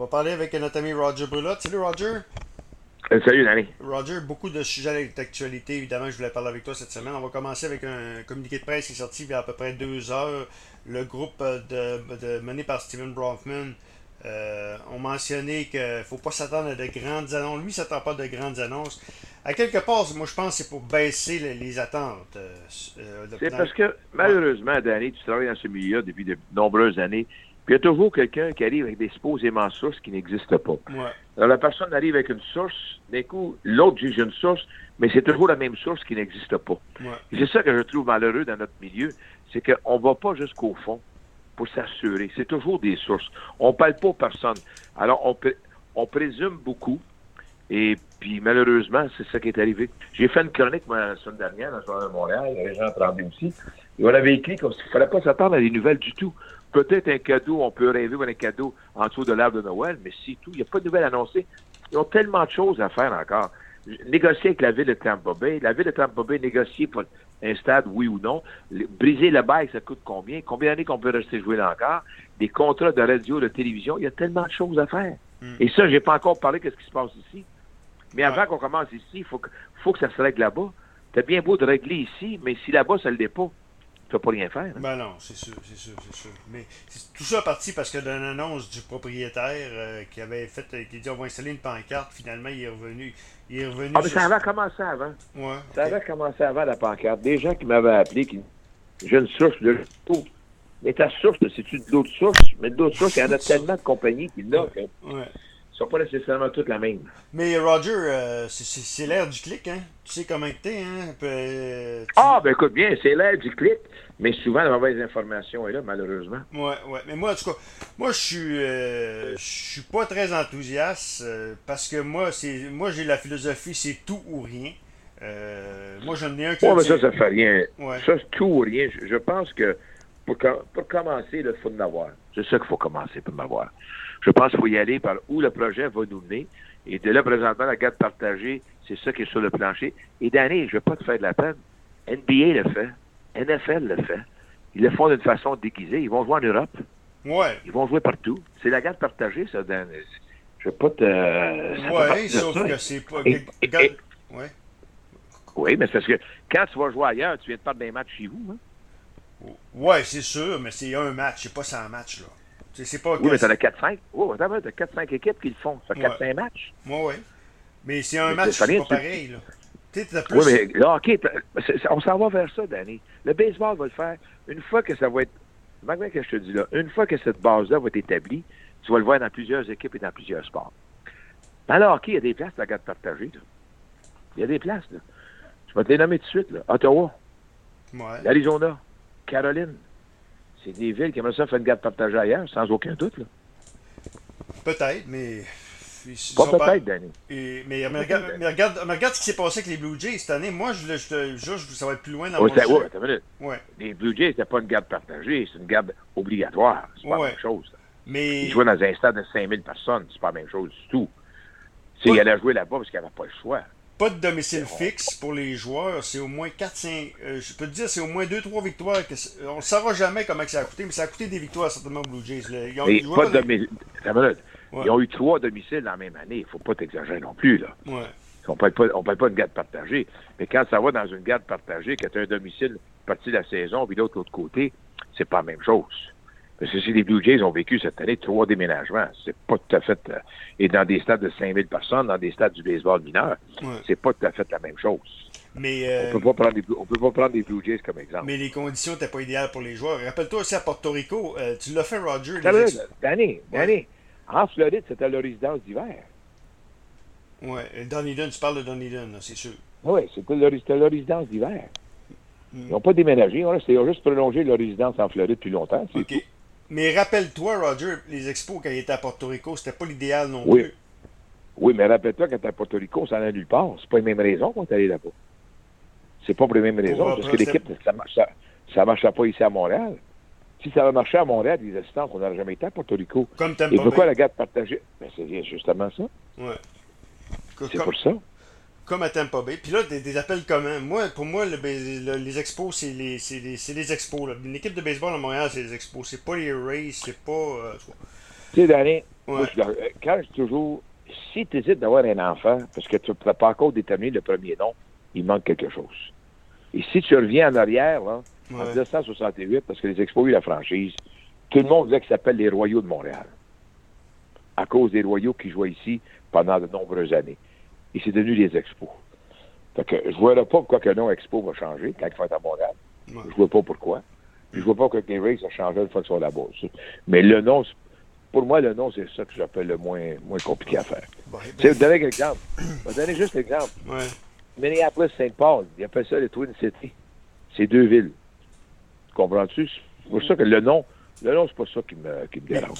va parler avec notre ami Roger Brulotte. Salut Roger. Euh, salut Danny. Roger, beaucoup de sujets d'actualité, évidemment, je voulais parler avec toi cette semaine. On va commencer avec un communiqué de presse qui est sorti il y a à peu près deux heures. Le groupe de, de mené par Steven Bronfman euh, ont mentionné qu'il ne faut pas s'attendre à de grandes annonces. Lui, ne s'attend pas à de grandes annonces. À quelque part, moi, je pense que c'est pour baisser les, attentes. Euh, euh, c'est parce que, malheureusement, Danny, tu travailles dans ce milieu depuis de nombreuses années. Il y a toujours quelqu'un qui arrive avec des supposément sources qui n'existent pas. Alors, la personne arrive avec une source, d'un coup, l'autre juge une source, mais c'est toujours la même source qui n'existe pas. C'est ça que je trouve malheureux dans notre milieu, c'est qu'on ne va pas jusqu'au fond pour s'assurer. C'est toujours des sources. On ne parle pas aux personnes. Alors, on, on présume beaucoup. Et puis, malheureusement, c'est ça qui est arrivé. J'ai fait une chronique, moi, la semaine dernière, dans le Journal de Montréal, les gens entendu aussi. Et on avait écrit comme s'il ne fallait pas s'attendre à des nouvelles du tout. Peut-être un cadeau, on peut rêver d'un cadeau en dessous de l'arbre de Noël, mais c'est tout. Il n'y a pas de nouvelles annoncées. Ils ont tellement de choses à faire encore négocier avec la ville de Tampa Bay. La ville de Tampa Bay négocier pour un stade, oui ou non. Briser le bail, ça coûte combien? Combien d'années qu'on peut rester jouer là encore? Des contrats de radio, de télévision. Il y a tellement de choses à faire. Hmm. Et ça, j'ai pas encore parlé de ce qui se passe ici. Mais avant qu'on commence ici, il faut que, faut que ça se règle là-bas. C'est bien beau de régler ici, mais si là-bas, ça le l'est pas, tu vas pas rien faire. Ben non, c'est sûr, c'est sûr, c'est sûr. Mais tout ça parti parce que d'une annonce du propriétaire euh, qui avait fait, qui dit on va installer une pancarte, finalement il est revenu. Il est revenu ah, mais ça avait commencé avant. Ouais, Ça avait commencé avant la pancarte. Des gens qui m'avaient appelé, qui j'ai une source de tout. Mais ta source, c'est-tu d'autres sources? Mais d'autres sources, il y en a tellement de compagnies qui l'ont. Ouais sont pas nécessairement toutes la même. Mais Roger, euh, c'est l'ère du clic, hein? Tu sais comment t'es, hein? Euh, ah, ben écoute bien, c'est l'ère du clic, mais souvent la mauvaise information est là, malheureusement. Ouais, ouais. Mais moi, en tout cas, moi, je suis, euh, je suis pas très enthousiaste parce que moi, c'est, moi, j'ai la philosophie, c'est tout ou rien. moi, j'en ai un qui. Ouais, mais ça, ça fait rien. Ça, c'est tout ou rien. Je, pense que pour, pour commencer, il faut en avoir. C'est ça qu'il faut commencer pour m'avoir. Je pense qu'il faut y aller par où le projet va nous mener. Et de là, présentement, la garde partagée, c'est ça qui est sur le plancher. Et d'année, je ne vais pas te faire de la peine. NBA le fait. NFL le fait. Ils le font d'une façon déguisée. Ils vont jouer en Europe. Ouais. Ils vont jouer partout. C'est la garde partagée, ça, Dan. Je ne vais pas te. Oui, sauf que c'est pas. ouais. Oui, mais c'est parce que quand tu vas jouer ailleurs, tu viens de perdre des matchs chez vous. Hein? Oui, c'est sûr, mais c'est un match, c'est pas 100 matchs. Là. C'est pas oui, mais t'en as 4-5. Oh, t'as 4-5 équipes qui le font. Ça 4-5 matchs. Oui, oui. Mais c'est un match, c'est pas pareil. Là. Plus... Oui, mais là, OK, on s'en va vers ça, Danny. Le baseball va le faire. Une fois que ça va être. Malgré que je te dis là, une fois que cette base-là va être établie, tu vas le voir dans plusieurs équipes et dans plusieurs sports. Dans le hockey, il y a des places, la garde partagée. Là. Il y a des places. Là. Je vais te les nommer tout de suite. Là. Ottawa, ouais. l'Arizona, Caroline, c'est des villes qui aimeraient ça faire une garde partagée ailleurs, sans aucun doute. Là. Peut-être, mais. Pas peut-être, Danny. mais, mais, regarde, mais, regarde, regarde, ce qui s'est passé avec les Blue Jays cette année. Moi, je, je, je, ça va être plus loin dans mon ouais, ouais, Les Blue Jays, c'était pas une garde partagée, c'est une garde obligatoire. C'est pas la même chose. Mais... Ils jouaient dans un stade de 5000 personnes, c'est pas la même chose du tout. Ils allaient jouer là-bas parce qu'ils n'avaient pas le choix pas de domicile fixe pour les joueurs. C'est au moins 4-5. Euh, je peux te dire, c'est au moins 2-3 victoires. Que on ne saura jamais comment ça a coûté, mais ça a coûté des victoires certainement aux Blue Jays. Ils ont, pas de Ils ont eu trois domiciles dans la même année. Il ne faut pas t'exagérer non plus. Là. Ouais. On ne parle pas, d'une garde partagée. Mais quand ça va dans une garde partagée, que tu as un domicile partie de la saison, puis l'autre, l'autre côté, c'est pas la même chose. Parce que si les Blue Jays ont vécu cette année trois déménagements, c'est pas tout à fait. Euh, et dans des stades de 5000 personnes, dans des stades du baseball mineur, c'est pas tout à fait la même chose. Mais euh, on peut pas prendre des, on peut pas prendre des Blue Jays comme exemple. Mais les conditions n'étaient pas idéales pour les joueurs. Rappelle-toi aussi à Porto Rico, euh, tu l'as fait, Roger. Danny, Danny, en Floride, c'était leur résidence d'hiver. Oui, Dunedin, tu parles de Dunedin, c'est sûr. Oui, c'était leur, leur résidence d'hiver. Hmm. Ils n'ont pas déménagé, ils ont juste prolongé leur résidence en Floride depuis longtemps. OK. Mais rappelle-toi, Roger, les expos quand il était à Porto Rico, c'était pas l'idéal non plus. Oui, mais rappelle-toi quand tu à Porto Rico, ça n'allait nulle part. C'est pas les mêmes raisons qu'on est allé là-bas. C'est pas pour les mêmes raisons. Parce que l'équipe, ça ne marchait pas ici à Montréal. Si ça avait marché à Montréal, les assistants, on n'aurait jamais été à Porto Rico. Comme Et pourquoi la garde partagée? Ben, c'est justement ça. Ouais. C'est pour ça comme à Tampa Bay. Puis là, des, appels communs. Moi, pour moi, les expos, c'est les, les, les, expos. Une équipe de baseball à Montréal, c'est les expos. C'est pas les Rays, c'est pas. Euh, Tu sais, Danny, quand je toujours, si tu hésites d'avoir un enfant, parce que tu n'as pas encore déterminé le premier nom, il manque quelque chose. Et si tu reviens en arrière, là, en 1968, parce que les Expos ont eu la franchise, tout le monde disait que ça s'appelle les Royaux de Montréal. À cause des Royaux qui jouaient ici pendant de nombreuses années. Et c'est devenu les Expos. Fait que je ne vois pas pourquoi le nom Expo va changer quand il faut être à Montréal. Je ne vois pas pourquoi. Je ne vois pas pourquoi les Rays a changé une fois qu'ils sont là-bas. Mais le nom, pour moi, le nom, c'est ça que j'appelle le moins, moins compliqué à faire. Ben, tu sais, vous donner un exemple. Je vais donner juste un exemple. Minneapolis-Saint Paul, ils appellent ça les Twin Cities. C'est deux villes. Comprends-tu? C'est pour ça que le nom, le nom, c'est pas ça qui me, qui me dérange.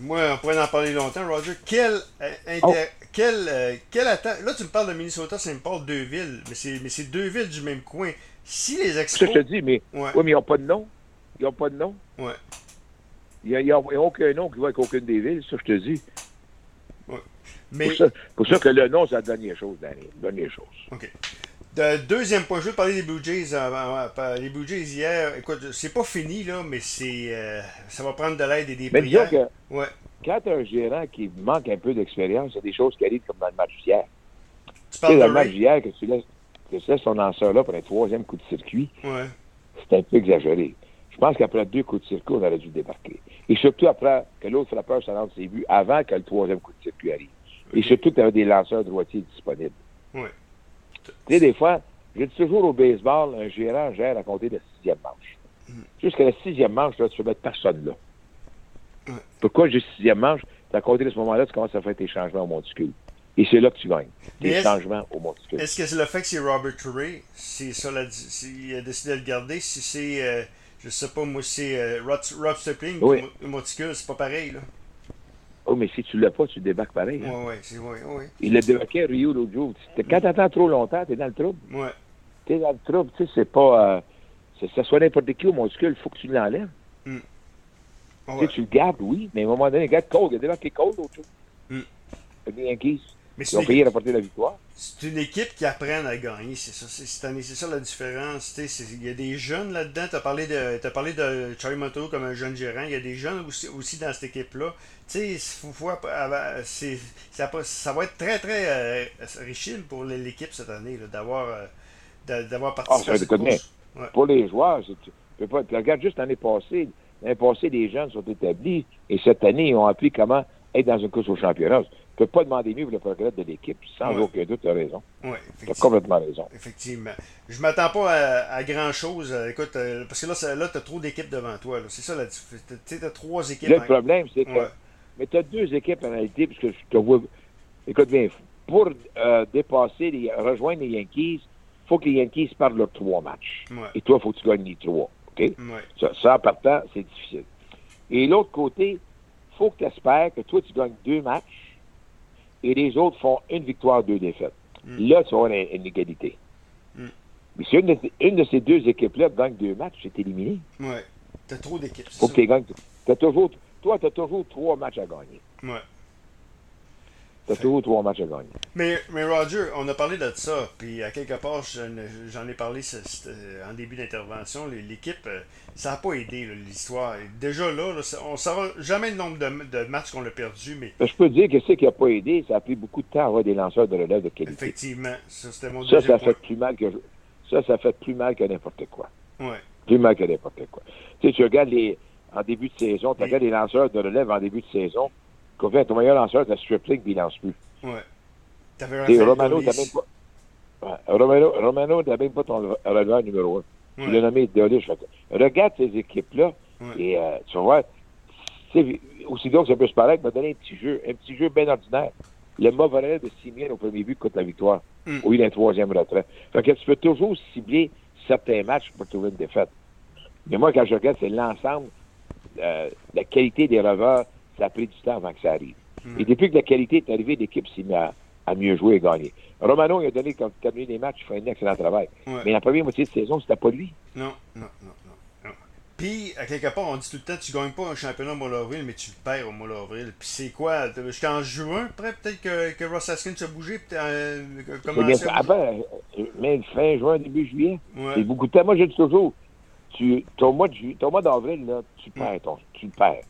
Moi, on pourrait en parler longtemps, Roger. Quel, euh, oh. quel, euh, quel. Là, tu me parles de Minnesota-Saint Paul, deux villes, mais c'est, mais c'est deux villes du même coin. Si les expos. Ça, je te dis, mais, ouais. mais ils n'ont pas de nom. Ils n'ont pas de nom. Ouais. Il n'y a, a, aucun nom qui va avec aucune des villes, ça, je te dis. Ouais. Mais... Pour, ça, pour ça que le nom, c'est la dernière chose, Danny. Dernière chose. OK deuxième point, je veux parler des Blue Jays. Euh, les Blue Jays hier, écoute, c'est pas fini, là, mais c'est euh, ça va prendre de l'aide et des mais prières. Que ouais. Quand tu as un gérant qui manque un peu d'expérience, il y a des choses qui arrivent comme dans le match d'hier. Tu, sais, dans le match d'hier, que tu laisses, que tu laisses ton lanceur là pour un troisième coup de circuit, ouais. c'est un peu exagéré. Je pense qu'après deux coups de circuit, on aurait dû débarquer. Et surtout après que l'autre frappeur se lance ses buts avant que le troisième coup de circuit arrive. Et surtout que tu avais des lanceurs droitiers disponibles. Ouais. Tu sais, des fois, je dis toujours au baseball, un gérant gère à compter de la sixième manche. Mm. Jusqu'à la sixième manche, là, tu peux mettre personne là. Pourquoi j'ai sixième manche? À compter de ce moment-là, tu commences à faire tes changements au monticule. Et c'est là que tu gagnes. Tes changements au monticule. Est-ce que c'est le fait que c'est Robert Touré, c'est ça, la, il a décidé de le garder? Si c'est, euh, je sais pas, moi, c'est euh, Rob, Stepling, le monticule, c'est pas pareil, là. Oh, mais si tu l'as pas, tu débarques pareil. Hein? Oui, oui, oui. Ouais. Il l'a débarqué à Rio l'autre jour. Quand tu attends trop longtemps, tu es dans le trouble. Oui. Tu es dans le trouble. Tu sais, c'est pas. Euh, ça soit n'importe qui au monticule, il faut que tu l'enlèves. Mm. Tu le gardes, oui, mais à un moment donné, regarde Cole, il a débarqué Cole l'autre jour. Mm. Les Yankees. Mais Ils ont payé à porter la victoire. C'est une équipe qui apprend à gagner, c'est ça. C'est ça la différence. Il y a des jeunes là-dedans. Tu as, parlé de, as parlé de Charlie Moto comme un jeune gérant. Il y a des jeunes aussi, aussi dans cette équipe-là. Tu sais, ça, ça va être très, très euh, riche pour l'équipe cette année d'avoir euh, d'avoir ah, participé à cette course. Pour les joueurs, tu peux pas. Tu regardes juste l'année passée. L'année passée, les jeunes sont établis et cette année, ils ont appris comment être dans une course au championnat ne peux pas demander mieux pour le progrès de l'équipe. Sans aucun doute, tu as raison. Oui, Tu as complètement raison. Effectivement. Je ne m'attends pas à, grand-chose. Euh, écoute, euh, parce que là, là tu as trop d'équipes devant toi. C'est ça la. Tu as trois équipes. le problème, c'est que. Mais tu as deux équipes en réalité, puisque je te vois. Écoute bien, pour euh, dépasser, les, rejoindre les Yankees, il faut que les Yankees perdent leurs trois matchs. Et toi, il faut que tu gagnes les trois. OK? Ça, ça, en partant, c'est difficile. Et l'autre côté, il faut que tu espères que toi, tu gagnes deux matchs et les autres font une victoire, deux défaites. Hmm. Là, tu vas avoir une, égalité. Hmm. Mais si une de, ces deux équipes-là gagne deux matchs, c'est éliminé. Oui. Tu as trop d'équipes. Faut que tu gagnes. toujours, toi, tu as toujours trois matchs à gagner. Oui. T'as toujours trois matchs à gagner. Mais, mais Roger, on a parlé de ça, puis à quelque part, j'en ai parlé en début d'intervention, l'équipe, euh, ça n'a pas aidé l'histoire. Déjà là, on ne saura jamais le nombre de, matchs qu'on a perdu, mais... Je peux dire que ce qui n'a pas aidé, ça a pris beaucoup de temps à avoir des lanceurs de relève de qualité. Effectivement, ça c'était mon ça, ça fait plus mal que ça, ça fait plus mal que n'importe quoi. Ouais. Plus mal que n'importe quoi. Tu sais, tu regardes les en début de saison, tu regardes les lanceurs de relève en début de saison, Couvert, ton meilleur lanceur de la Strip League, il lance plus. Ouais. T'avais Romano, t'as même pas. Romano, Romano t'as même pas ton releveur numéro un. Tu l'as nommé Deolish. Regarde ces équipes-là et euh, tu vas voir. Aussi donc ça peut se paraître, m'a donné un petit jeu, un petit jeu bien ordinaire. Le mauvais de Simien au premier but coûte la victoire. Mm. Ou il a un troisième retrait. Fait que tu peux toujours cibler certains matchs pour trouver une défaite. Mais moi, quand je regarde, c'est l'ensemble, euh, la qualité des revers, ça a pris du temps avant que ça arrive. Hmm. Et depuis que la qualité est arrivée, l'équipe s'est mise à, mieux jouer et gagner. Romano, il a donné, comme terminé les matchs, il fait un excellent travail. Mais la première moitié de saison, c'était pas lui. Non, non, non, non. Puis, à quelque part, on dit tout le temps, tu gagnes pas un championnat au mois d'avril, mais tu le perds au mois d'avril. Puis c'est quoi? J'étais en juin, après, peut-être que, que Ross Haskins s'est bougé, euh, comment ça? Avant, mais fin juin, début juillet. C'est beaucoup de temps. Moi, j'ai dit toujours, tu, ton mois d'avril, là, tu mm. perds, ton, tu le perds.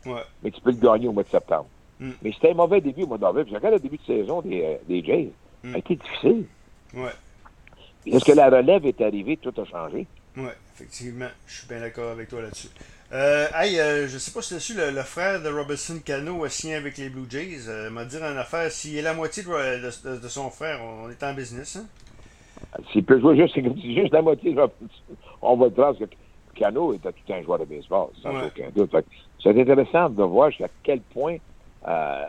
Mais tu peux le gagner au mois de septembre. Mm. Mais c'était un mauvais début au mois d'avril. Je regarde le début de saison des, euh, des Jays. Ça a été difficile. Ouais. Est-ce que la relève est arrivée, tout a changé? Oui, effectivement. Je suis bien d'accord avec toi là-dessus. Euh, hey, euh, je sais pas si tu su, le, le, frère de Robinson Cano a signé avec les Blue Jays. Euh, m'a dit en affaire, s'il est la moitié de, de, son frère, on est en business. Hein? S'il peut jouer juste, juste la moitié, on va le que Cano était tout un joueur de baseball, sans aucun doute. C'est intéressant de voir jusqu'à quel point. Euh,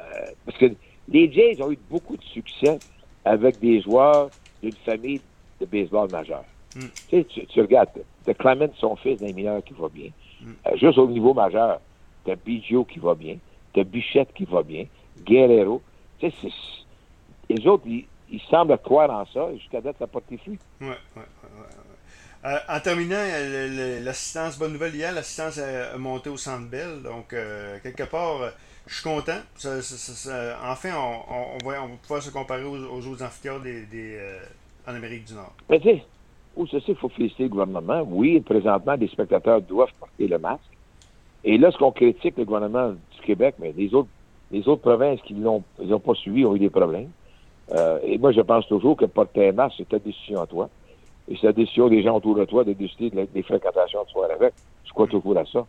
parce que les Jays ont eu beaucoup de succès avec des joueurs d'une famille de baseball majeur. Hmm. Tu, sais, tu, regardes, tu Clement, son fils, d'un mineur qui va bien. Hmm. Euh, juste au niveau majeur, tu as Biggio qui va bien, tu as Bichette qui va bien, Guerrero. Tu sais, les autres, ils, semblent croire en ça, jusqu'à date, ça n'a pas été fruit. Ouais, ouais, ouais, euh, en terminant, l'assistance, bonne nouvelle hier, l'assistance a monté au Centre Bell. Donc, euh, quelque part, je suis content. enfin, on, on, va, on, pouvoir se comparer aux, autres amphithéâtres des, en Amérique du Nord. Mais tu sais, ceci, il faut féliciter le gouvernement. Oui, présentement, les spectateurs doivent porter le masque. Et là, ce qu'on critique le gouvernement du Québec, mais les autres, les autres provinces qui ne l'ont pas suivi ont eu des problèmes. Euh, et moi, je pense toujours que porter un masque, c'est ta décision à toi. Et c'est la décision des gens autour de toi de décider des fréquentations de soir avec. Je crois toujours à ça.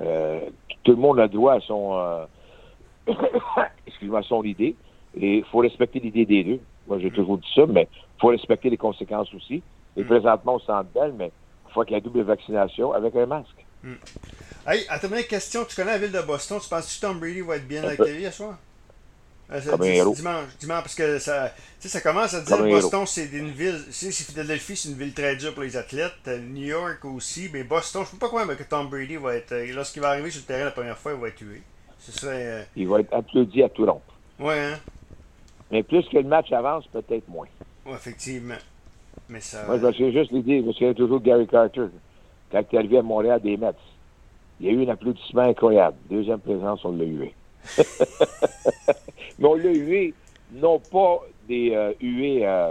Euh, tout le monde a droit à son, euh, excuse-moi, son idée. Et il faut respecter l'idée des deux. Moi, j'ai toujours dit ça, mais il faut respecter les conséquences aussi. Et mm. présentement, on sent belle, mais il faut qu'il y ait double vaccination avec un masque. Mm. Hey, à ta question, tu connais la ville de Boston, tu penses que Tom Brady va être bien accueilli ce soir? Euh, dimanche, dimanche, parce que ça, ça commence à dire que Boston, c'est une ville. Si Philadelphie, c'est une ville très dure pour les athlètes. New York aussi, mais Boston, je ne sais pas croire que Tom Brady va être. Euh, lorsqu'il va arriver sur le terrain la première fois, il va être tué. Ce serait, euh, Il va être applaudi à tout rond. Ouais, hein? Mais plus que le match avance, peut-être moins. Oui, effectivement. Mais ça... Moi, je me souviens juste l'idée, je me souviens toujours de Gary Carter, quand il est arrivé à Montréal des Mets. Il y a eu un applaudissement incroyable. Deuxième présence, on l'a hué. Mais on l'a hué, non pas des euh, hués euh,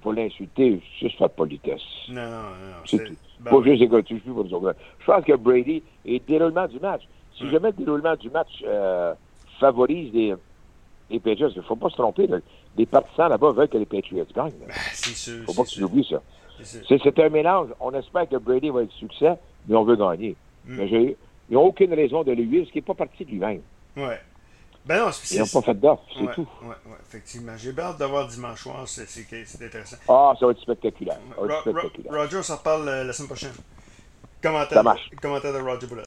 pour l'insulter, juste par politesse. Non, non, non. C'est tout. Ben pas juste égotique, pour nous autres. Je pense que Brady et le déroulement du match. Si jamais le déroulement du match euh, favorise des, les Patriots, il ne faut pas se tromper. Les partisans là-bas veulent que les Patriots gagnent. Ben, c'est sûr. Il ne faut pas que tu oublies ça. C'est un mélange. On espère que Brady va être succès, mais on veut gagner. Mm. Mais il n'y a aucune raison de lui, parce qu'il n'est pas parti de lui-même. Oui. Ben non, Ils n'ont pas fait d'offre, c'est tout. Oui, ouais, effectivement. J'ai hâte d'avoir dimanche soir, c'est intéressant. Ah, ça va être spectaculaire. Ça va être spectaculaire. Roger, on s'en reparle euh, la semaine prochaine. Commentaire, ça marche. Commentaire de Roger Boulet.